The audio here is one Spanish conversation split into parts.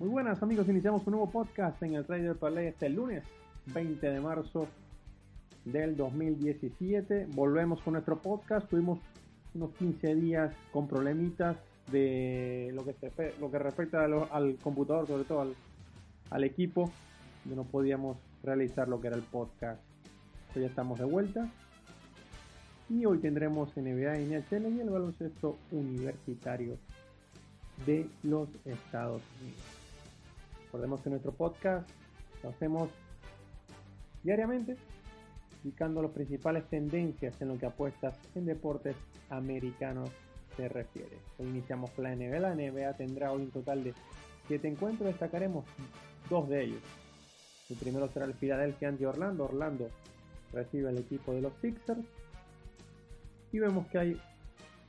Muy buenas amigos, iniciamos un nuevo podcast en el Trader Parlay este lunes 20 de marzo del 2017. Volvemos con nuestro podcast, tuvimos unos 15 días con problemitas de lo que, se, lo que respecta al computador, sobre todo al, al equipo, donde no podíamos realizar lo que era el podcast. Hoy ya estamos de vuelta y hoy tendremos NBA, NHL y el baloncesto universitario de los Estados Unidos. Recordemos que nuestro podcast lo hacemos diariamente, indicando las principales tendencias en lo que apuestas en deportes americanos se refiere. Hoy iniciamos la NBA. La NBA tendrá hoy un total de 7 encuentros, destacaremos dos de ellos. El primero será el Philadelphia ante Orlando. Orlando recibe al equipo de los Sixers. Y vemos que hay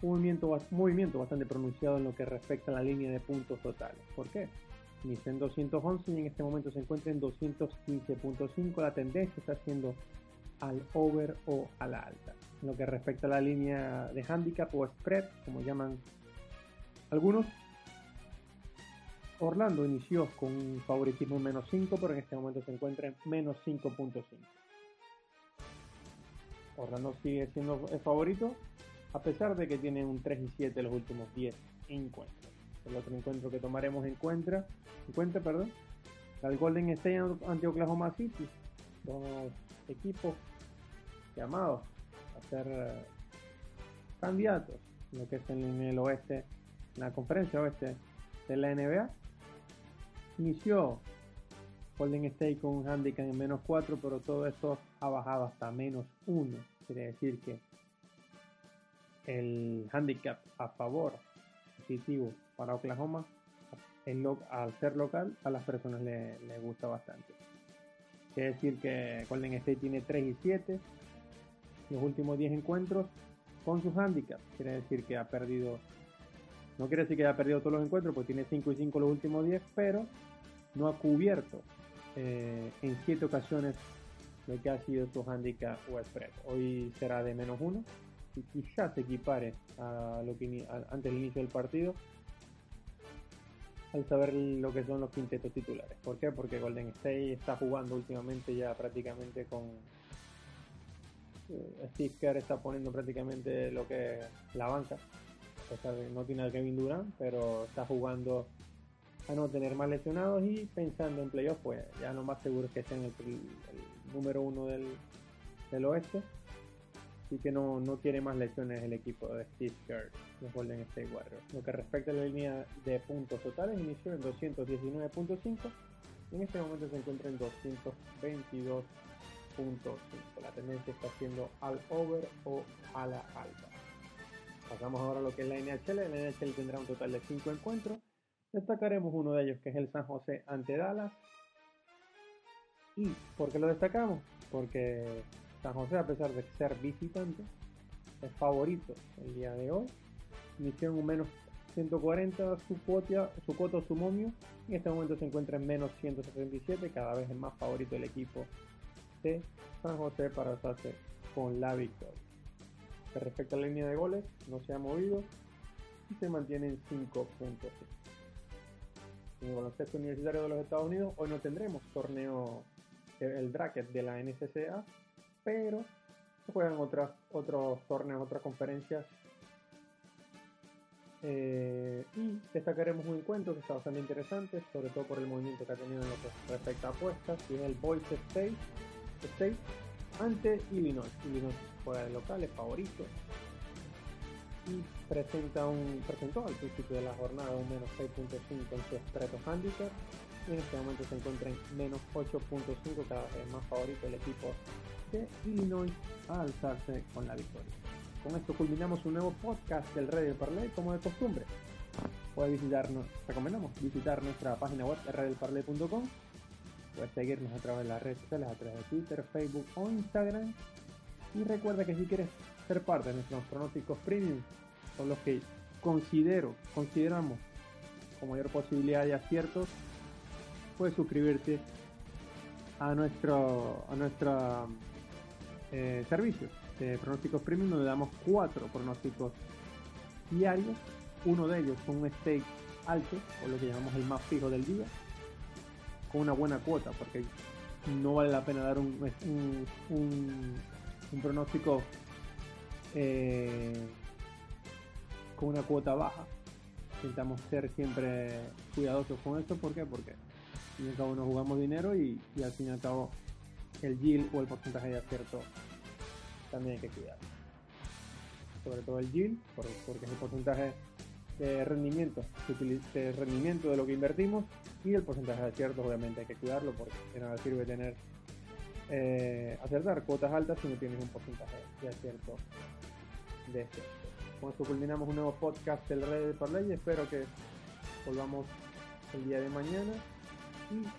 un movimiento bastante pronunciado en lo que respecta a la línea de puntos totales. ¿Por qué? En 211 y en este momento se encuentra en 215.5. La tendencia está siendo al over o a la alta. En lo que respecta a la línea de handicap o spread, como llaman algunos, Orlando inició con un favoritismo en menos 5, pero en este momento se encuentra en menos 5.5. Orlando sigue siendo el favorito, a pesar de que tiene un 3 y 7 los últimos 10 encuentros. El otro encuentro que tomaremos en cuenta, en cuenta perdón, el Golden State ante Oklahoma City. Dos equipos llamados a ser eh, candidatos lo que es en el oeste, en la conferencia oeste de la NBA. Inició Golden State con un handicap en menos 4, pero todo esto ha bajado hasta menos 1. Quiere decir que el handicap a favor positivo para Oklahoma, al ser local, a las personas les le gusta bastante. Quiere decir que Golden State tiene 3 y 7 los últimos 10 encuentros con su handicap. Quiere decir que ha perdido, no quiere decir que haya perdido todos los encuentros, porque tiene 5 y 5 los últimos 10, pero no ha cubierto eh, en 7 ocasiones lo que ha sido su handicap o spread. Hoy será de menos 1 y quizás se equipare a lo que antes del inicio del partido al saber lo que son los quintetos titulares. ¿Por qué? Porque Golden State está jugando últimamente ya prácticamente con eh, Steve Kerr está poniendo prácticamente lo que es la banca. no tiene a Kevin Durant, pero está jugando a no tener más lesionados y pensando en playoff, pues ya lo más seguro es que sea el, el número uno del, del oeste Así que no, no tiene más lesiones el equipo de Steve Kerr, los Golden State Warriors. Lo que respecta a la línea de puntos totales, inició en 219.5 y en este momento se encuentra en 222.5. La tendencia está siendo al over o a la alta. Pasamos ahora a lo que es la NHL. La NHL tendrá un total de 5 encuentros. Destacaremos uno de ellos que es el San José ante Dallas. ¿Y por qué lo destacamos? Porque San José, a pesar de ser visitante, es favorito el día de hoy. Inició en un menos 140 su cuota, su coto, su momio. En este momento se encuentra en menos 167, cada vez es más favorito el equipo de San José para hacerse con la victoria. Respecto a la línea de goles, no se ha movido y se mantiene en 5.5. En el baloncesto universitario de los Estados Unidos, hoy no tendremos torneo, el bracket de la NCCA, pero juegan otras, otros torneos, otras conferencias. Eh, y destacaremos un encuentro que está bastante interesante, sobre todo por el movimiento que ha tenido en lo que respecta a apuestas, y es el Boise State, State ante Illinois. Illinois juega de local, es favorito. Y presenta un, presentó al principio de la jornada un menos 6.5 en su spread handicap. En este momento se encuentra en menos 8.5, cada vez más favorito el equipo de Illinois a alzarse con la victoria. Con esto culminamos un nuevo podcast del Radio Parley como de costumbre. Puedes visitarnos, recomendamos visitar nuestra página web radioparley.com. Puedes seguirnos a través de las redes sociales, a través de Twitter, Facebook o Instagram. Y recuerda que si quieres ser parte de nuestros pronósticos premium, son los que considero, consideramos con mayor posibilidad de aciertos, puedes suscribirte a nuestro a nuestra eh, servicios de pronósticos premium donde damos cuatro pronósticos diarios. Uno de ellos con un stake alto, o lo que llamamos el más fijo del día. con una buena cuota, porque no vale la pena dar un, pronóstico eh, con una cuota baja. Intentamos ser siempre cuidadosos con esto, ¿por qué? Porque fin y al cabo nos jugamos dinero y, y al fin y al cabo el yield o el porcentaje de acierto también hay que cuidar. Sobre todo el yield, porque es el porcentaje de rendimiento, de rendimiento de lo que invertimos y el porcentaje de aciertos obviamente hay que cuidarlo porque de nada sirve tener eh, acertar cuotas altas si no tienes un porcentaje de acierto de este. Con esto culminamos un nuevo podcast del Rey de Parlay. Espero que volvamos el día de mañana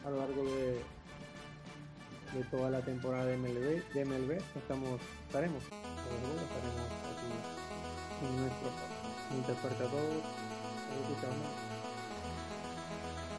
a lo largo de, de toda la temporada de MLB, de MLB estamos, estaremos, estaremos aquí en nuestro a todos.